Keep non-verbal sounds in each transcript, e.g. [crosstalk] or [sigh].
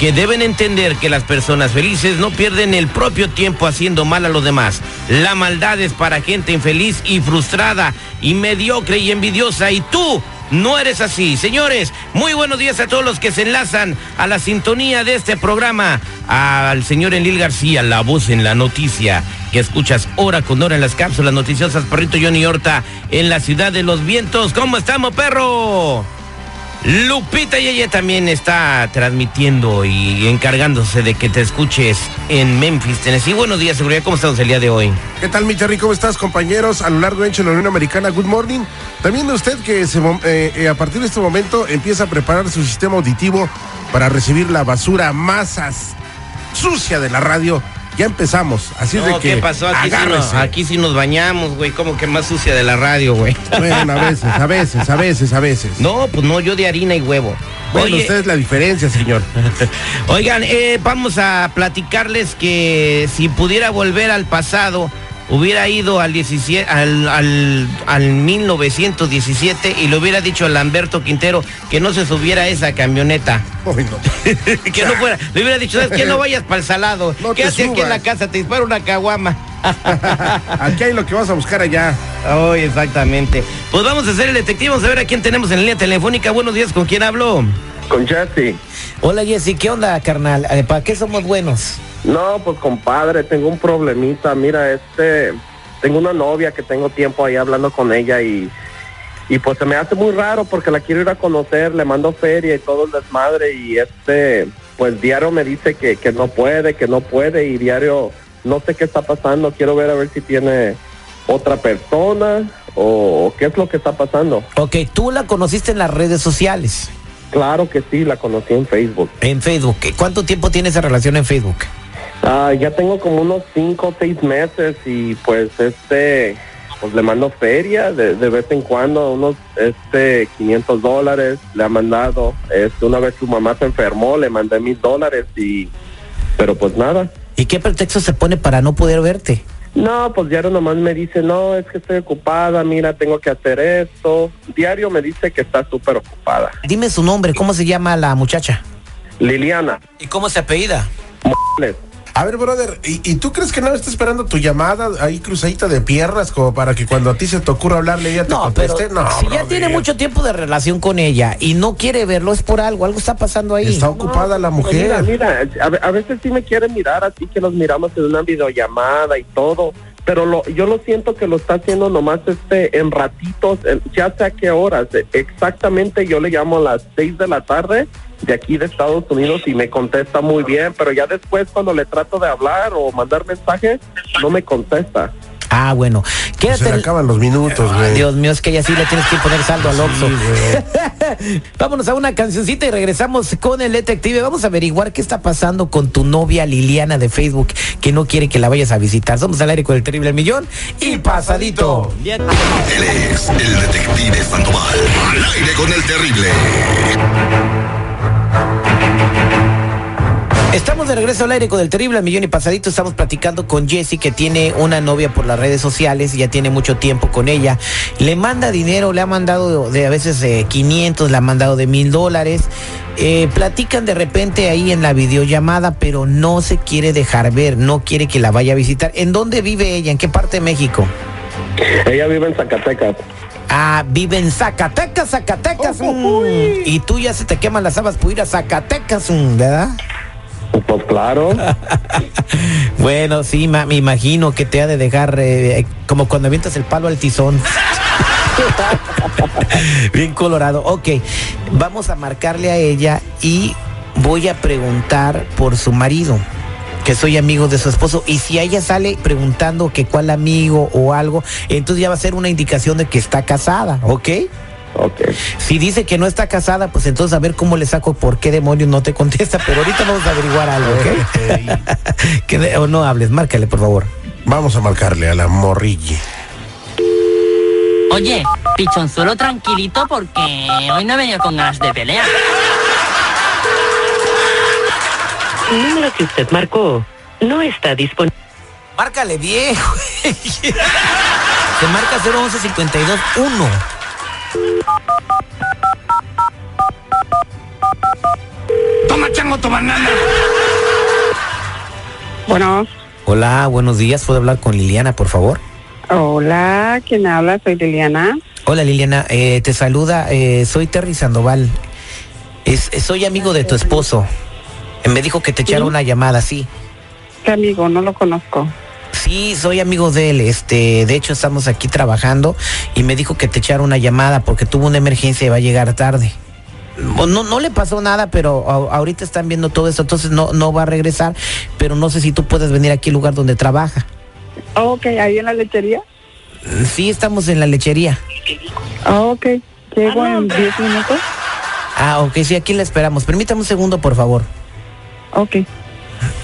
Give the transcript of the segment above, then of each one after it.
que deben entender que las personas felices no pierden el propio tiempo haciendo mal a los demás. La maldad es para gente infeliz y frustrada y mediocre y envidiosa. Y tú no eres así. Señores, muy buenos días a todos los que se enlazan a la sintonía de este programa. Al señor Enlil García, la voz en la noticia, que escuchas hora con hora en las cápsulas noticiosas, perrito Johnny Horta, en la ciudad de los vientos. ¿Cómo estamos, perro? Lupita y también está transmitiendo y encargándose de que te escuches en Memphis, Tennessee. Buenos días, seguridad. ¿Cómo estamos el día de hoy? ¿Qué tal, mi Terry? ¿Cómo estás, compañeros? A lo largo de la Unión Americana, good morning. También usted que eh, eh, a partir de este momento empieza a preparar su sistema auditivo para recibir la basura más sucia de la radio. Ya empezamos, así es de No, que ¿Qué pasó? Aquí sí, aquí sí nos bañamos, güey. Como que más sucia de la radio, güey. Bueno, a veces, a veces, a veces, a veces. No, pues no, yo de harina y huevo. Bueno, Oye, usted es la diferencia, señor. [laughs] Oigan, eh, vamos a platicarles que si pudiera volver al pasado, hubiera ido al, 17, al, al, al 1917 y le hubiera dicho a Lamberto Quintero que no se subiera a esa camioneta. Ay, no. [laughs] que no fuera. Le hubiera dicho, ¿sabes qué? No vayas para el salado. No te Quédate aquí en la casa, te disparo una caguama. [laughs] Aquí hay lo que vas a buscar allá. Ay, exactamente. Pues vamos a hacer el detective, vamos a ver a quién tenemos en línea telefónica. Buenos días, ¿con quién hablo? Con Jesse. Hola Jessy, ¿qué onda, carnal? Eh, ¿Para qué somos buenos? No, pues compadre, tengo un problemita. Mira, este, tengo una novia que tengo tiempo ahí hablando con ella y, y pues se me hace muy raro porque la quiero ir a conocer, le mando feria y todo el desmadre y este, pues diario me dice que, que no puede, que no puede y diario no sé qué está pasando. Quiero ver a ver si tiene otra persona o, qué es lo que está pasando. Ok, tú la conociste en las redes sociales, Claro que sí, la conocí en Facebook. en Facebook. ¿Cuánto tiempo tiene esa relación en Facebook? Ah, ya tengo como unos cinco o seis meses y pues este, pues le mando feria de, de vez en cuando, unos este 500 dólares le ha mandado. Este, una vez su mamá se enfermó, le mandé mil dólares y, pero pues nada. ¿Y qué pretexto se pone para no poder verte? No, pues diario nomás me dice, no, es que estoy ocupada, mira, tengo que hacer esto. Diario me dice que está súper ocupada. Dime su nombre, ¿cómo se llama la muchacha? Liliana, ¿Y cómo se apellida? A ver, brother, ¿y, y tú crees que no está esperando tu llamada ahí cruzadita de piernas como para que cuando a ti se te ocurra hablarle ella te No, pero conteste? No, si ya tiene mucho tiempo de relación con ella y no quiere verlo, es por algo, algo está pasando ahí. Está ocupada la mujer. Mira, mira, a, ve- a veces sí me quiere mirar así que nos miramos en una videollamada y todo, pero lo, yo lo siento que lo está haciendo nomás este en ratitos, en- ya sé a qué horas. Exactamente yo le llamo a las seis de la tarde de aquí de Estados Unidos y me contesta muy bien, pero ya después cuando le trato de hablar o mandar mensajes, no me contesta. Ah, bueno. Se Quédate. le acaban los minutos, güey. Dios mío, es que ya sí le tienes que poner saldo al Oxxo. Sí, güey. [laughs] Vámonos a una cancioncita y regresamos con el detective. Vamos a averiguar qué está pasando con tu novia Liliana de Facebook que no quiere que la vayas a visitar. Somos al aire con el terrible millón y pasadito. Él es el detective Sandoval. Al aire con el terrible. Estamos de regreso al aire con el terrible millón y pasadito. Estamos platicando con Jessie que tiene una novia por las redes sociales, ya tiene mucho tiempo con ella. Le manda dinero, le ha mandado de a veces eh, 500, le ha mandado de mil dólares. Eh, platican de repente ahí en la videollamada, pero no se quiere dejar ver, no quiere que la vaya a visitar. ¿En dónde vive ella? ¿En qué parte de México? Ella vive en Zacatecas. Ah, vive en Zacatecas, Zacatecas. mm. Y tú ya se te queman las habas por ir a Zacatecas, mm, ¿verdad? Pues claro. [laughs] Bueno, sí, me imagino que te ha de dejar eh, como cuando avientas el palo al tizón. [laughs] Bien colorado. Ok, vamos a marcarle a ella y voy a preguntar por su marido. que soy amigo de su esposo. Y si ella sale preguntando que cuál amigo o algo, entonces ya va a ser una indicación de que está casada, ¿ok? Ok. Si dice que no está casada, pues entonces a ver cómo le saco por qué demonios no te contesta. Pero ahorita vamos a averiguar algo, ¿ok? [laughs] que de- o no hables, márcale, por favor. Vamos a marcarle a la morrille. Oye, pichonzuelo tranquilito porque hoy no he venido con ganas de pelear. El número que usted marcó no está disponible. Márcale güey. [laughs] Se marca 011 52 1. Chango tu banana. Bueno, Hola, buenos días. ¿Puedo hablar con Liliana, por favor? hola, ¿quién habla? Soy Liliana. Hola Liliana, eh, te saluda, eh, soy Terry Sandoval. Es, eh, soy amigo de tu esposo. Eh, Me dijo que te echara una llamada, sí. ¿Qué amigo? No lo conozco. Sí, soy amigo de él. Este, de hecho estamos aquí trabajando y me dijo que te echara una llamada porque tuvo una emergencia y va a llegar tarde. No, no, le pasó nada, pero a- ahorita están viendo todo esto, entonces no, no va a regresar. Pero no sé si tú puedes venir aquí al lugar donde trabaja. Ok, ahí en la lechería. Sí, estamos en la lechería. Ah, Ok, llego en 10 minutos. Ah, ok, sí, aquí la esperamos. Permítame un segundo, por favor. Ok.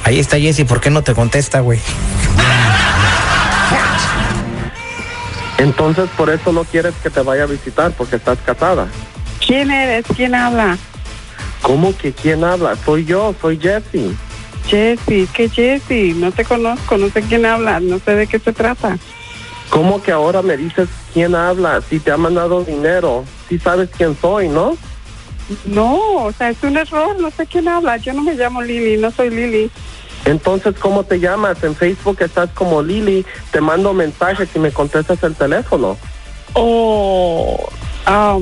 Ahí está Jessy, ¿por qué no te contesta, güey? Entonces por eso no quieres que te vaya a visitar porque estás casada. ¿Quién eres? ¿Quién habla? ¿Cómo que quién habla? Soy yo, soy Jesse. Jessy, ¿qué Jessy? No te conozco, no sé quién habla, no sé de qué se trata. ¿Cómo que ahora me dices quién habla? Si te ha mandado dinero, si sabes quién soy, ¿no? No, o sea, es un error, no sé quién habla. Yo no me llamo Lili, no soy Lili. Entonces, ¿cómo te llamas? En Facebook estás como Lili, te mando mensajes y me contestas el teléfono. Oh, ah,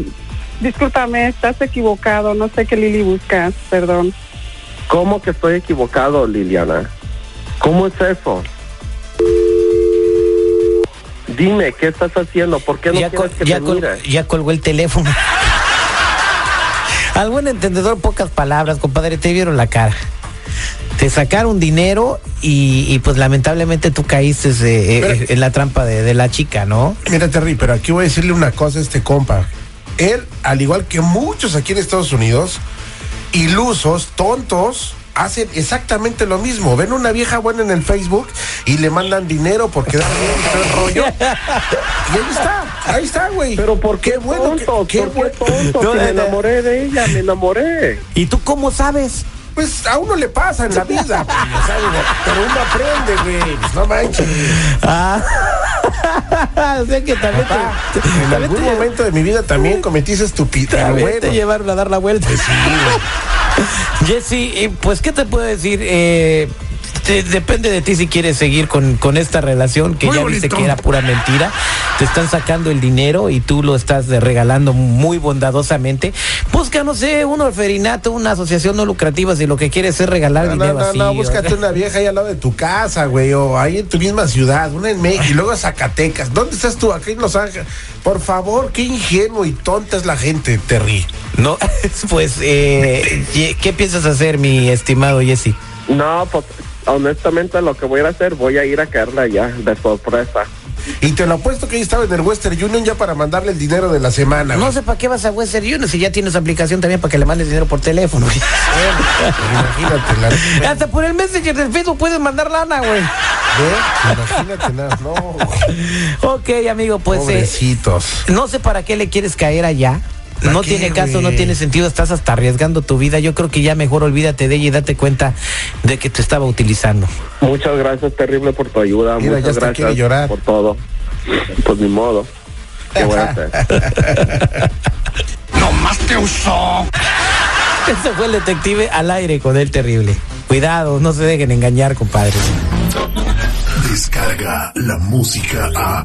discúlpame, estás equivocado, no sé qué Lili buscas, perdón. ¿Cómo que estoy equivocado, Liliana? ¿Cómo es eso? Dime, ¿qué estás haciendo? ¿Por qué no ya, quieres que ya te mire? ya colgó el teléfono. [laughs] Al buen entendedor, pocas palabras, compadre, te vieron la cara. Te sacaron dinero y, y, pues lamentablemente tú caíste eh, eh, en la trampa de, de la chica, ¿no? Mira, Terry, pero aquí voy a decirle una cosa a este compa. Él, al igual que muchos aquí en Estados Unidos, ilusos, tontos, hacen exactamente lo mismo. Ven una vieja buena en el Facebook y le mandan dinero por quedar bien y todo [laughs] el rollo. Y ahí está, ahí está, güey. Pero ¿por qué, bueno, qué- tonto? qué ¿Por qué bueno. tonto? No, me enamoré de ella, me enamoré. ¿Y tú cómo sabes? Pues a uno le pasa en la vida, pues, ¿sabes? pero uno aprende, güey. Pues no manches. Ah, [laughs] o sea que también Papá, te, en también algún te- momento de mi vida también cometí esa estupidez. Bueno. te llevaron a dar la vuelta. [laughs] Jesse, eh, pues, ¿qué te puedo decir? Eh, te- depende de ti si quieres seguir con, con esta relación que Muy ya viste bonito. que era pura mentira. Te están sacando el dinero y tú lo estás regalando muy bondadosamente. Busca, no sé, un orferinato, una asociación no lucrativa si lo que quieres es regalar No, dinero no, no, así. no, búscate [laughs] una vieja ahí al lado de tu casa, güey, o ahí en tu misma ciudad, una en México y luego a Zacatecas. ¿Dónde estás tú? Aquí en Los Ángeles. Por favor, qué ingenuo y tonta es la gente, Terry. No, [laughs] pues, eh, ¿qué piensas hacer, mi estimado Jesse? No, pues honestamente lo que voy a ir a hacer, voy a ir a caerle allá de sorpresa. Y te lo apuesto que ahí estaba en el Western Union ya para mandarle el dinero de la semana. No güey. sé para qué vas a Western Union si ya tienes aplicación también para que le mandes dinero por teléfono. Pero imagínate, la, [laughs] Hasta por el Messenger del Facebook puedes mandar lana, güey. ¿ve? Imagínate nada, no. güey. Ok, amigo, pues eh, Pobrecitos. no sé para qué le quieres caer allá. ¿Para No qué, tiene caso, no tiene sentido, estás hasta arriesgando tu vida. Yo creo que ya mejor olvídate de ella y date cuenta de que te estaba utilizando. Muchas gracias, terrible, por tu ayuda. Mira, ya Muchas gracias llorar. por todo. Pues ni modo. ¿Qué voy a hacer? Nomás te usó. [laughs] Ese fue el detective al aire con el terrible. Cuidado, no se dejen engañar, compadres. Descarga la música a.